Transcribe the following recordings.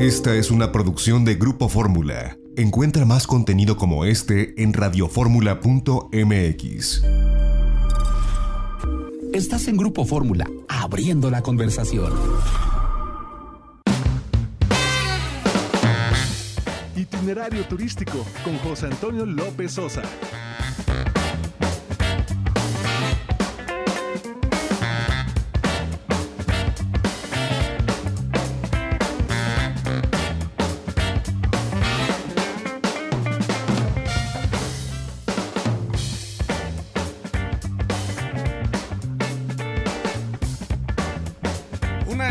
Esta es una producción de Grupo Fórmula. Encuentra más contenido como este en radioformula.mx. Estás en Grupo Fórmula, abriendo la conversación. Itinerario turístico con José Antonio López Sosa.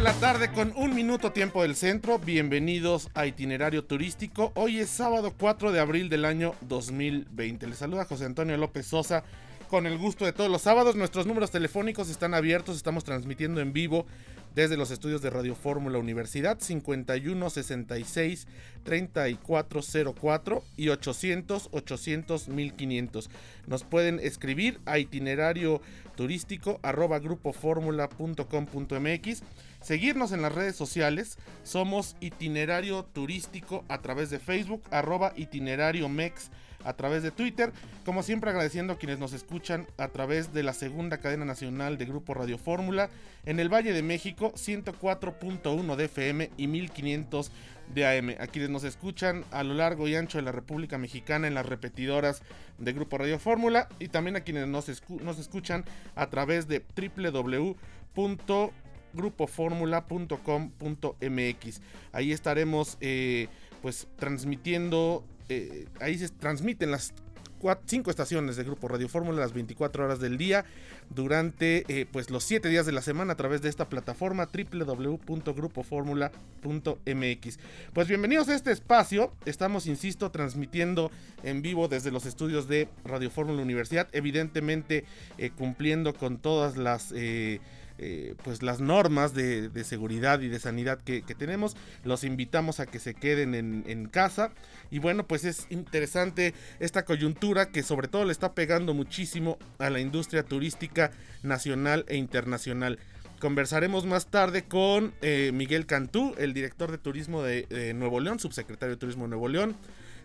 Tarde con un minuto tiempo del centro. Bienvenidos a Itinerario Turístico. Hoy es sábado 4 de abril del año 2020. Les saluda José Antonio López Sosa con el gusto de todos los sábados. Nuestros números telefónicos están abiertos. Estamos transmitiendo en vivo desde los estudios de Radio Fórmula Universidad 51 66 3404 y 800 800 1500. Nos pueden escribir a itinerario turístico arroba grupoformula.com.mx Seguirnos en las redes sociales. Somos itinerario turístico a través de Facebook, arroba itinerario mex a través de Twitter. Como siempre agradeciendo a quienes nos escuchan a través de la segunda cadena nacional de Grupo Radio Fórmula en el Valle de México 104.1 de FM y 1500 de AM. A quienes nos escuchan a lo largo y ancho de la República Mexicana en las repetidoras de Grupo Radio Fórmula y también a quienes nos, nos escuchan a través de www grupoformula.com.mx. Ahí estaremos eh, pues transmitiendo, eh, ahí se transmiten las cinco estaciones de Grupo Radio Fórmula las 24 horas del día durante eh, pues los 7 días de la semana a través de esta plataforma www.grupoformula.mx. Pues bienvenidos a este espacio. Estamos, insisto, transmitiendo en vivo desde los estudios de Radio Fórmula Universidad, evidentemente cumpliendo con todas las eh, pues las normas de, seguridad y de sanidad que, tenemos. Los invitamos a que se queden en, casa. Y bueno, pues es interesante esta coyuntura que sobre todo le está pegando muchísimo a la industria turística nacional e internacional. Conversaremos más tarde con eh, Miguel Cantú, el director de turismo de Nuevo León, subsecretario de Turismo de Nuevo León.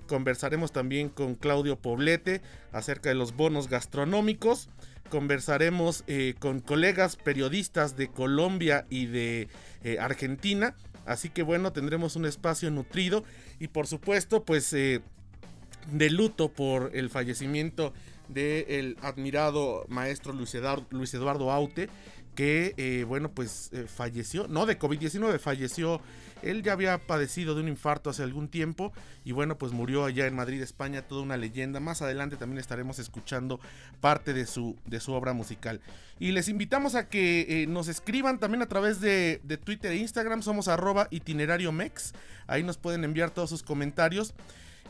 Conversaremos también con Claudio Poblete acerca de los bonos gastronómicos conversaremos eh, con colegas periodistas de Colombia y de eh, Argentina. Así que bueno, tendremos un espacio nutrido y por supuesto pues eh, de luto por el fallecimiento del admirado maestro Luis Eduardo Aute que, eh, bueno, pues eh, falleció, no de COVID-19, falleció, él ya había padecido de un infarto hace algún tiempo y bueno, pues murió allá en Madrid, España, toda una leyenda. Más adelante también estaremos escuchando parte de su, de su obra musical. Y les invitamos a que eh, nos escriban también a través de, de Twitter e Instagram, somos arroba itinerario mex, ahí nos pueden enviar todos sus comentarios.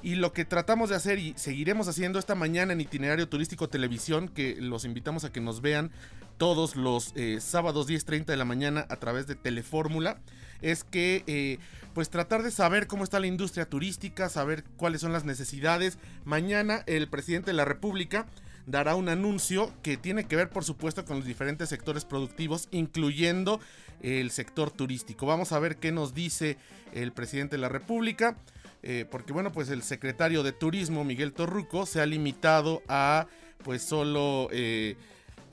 Y lo que tratamos de hacer y seguiremos haciendo esta mañana en Itinerario Turístico Televisión, que los invitamos a que nos vean todos los eh, sábados 10.30 de la mañana a través de Telefórmula es que eh, pues tratar de saber cómo está la industria turística, saber cuáles son las necesidades. Mañana el presidente de la República dará un anuncio que tiene que ver por supuesto con los diferentes sectores productivos, incluyendo el sector turístico. Vamos a ver qué nos dice el presidente de la República. Eh, porque bueno, pues el secretario de Turismo, Miguel Torruco, se ha limitado a pues solo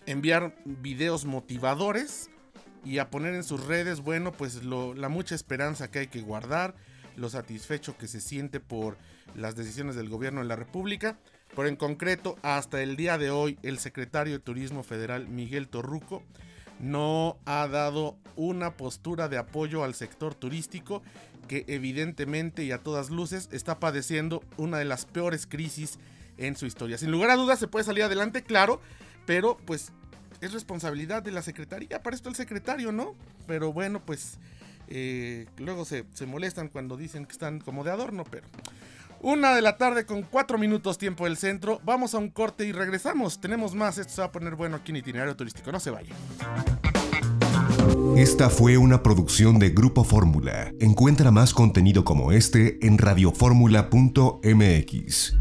enviar videos motivadores y a poner en sus redes, bueno, pues la mucha esperanza que hay que guardar, lo satisfecho que se siente por las decisiones del gobierno de la República. Pero en concreto, hasta el día de hoy, el secretario de Turismo Federal, Miguel Torruco, no ha dado una postura de apoyo al sector turístico que evidentemente y a todas luces está padeciendo una de las peores crisis en su historia. Sin lugar a dudas se puede salir adelante, claro, pero pues es responsabilidad de la secretaría, para esto el secretario, ¿no? Pero bueno, pues eh, luego se, se, molestan cuando dicen que están como de adorno, pero... Una de la tarde con cuatro minutos tiempo del centro, vamos a un corte y regresamos. Tenemos más, esto se va a poner bueno aquí en itinerario turístico, no se vayan. Esta fue una producción de Grupo Fórmula. Encuentra más contenido como este en radioformula.mx.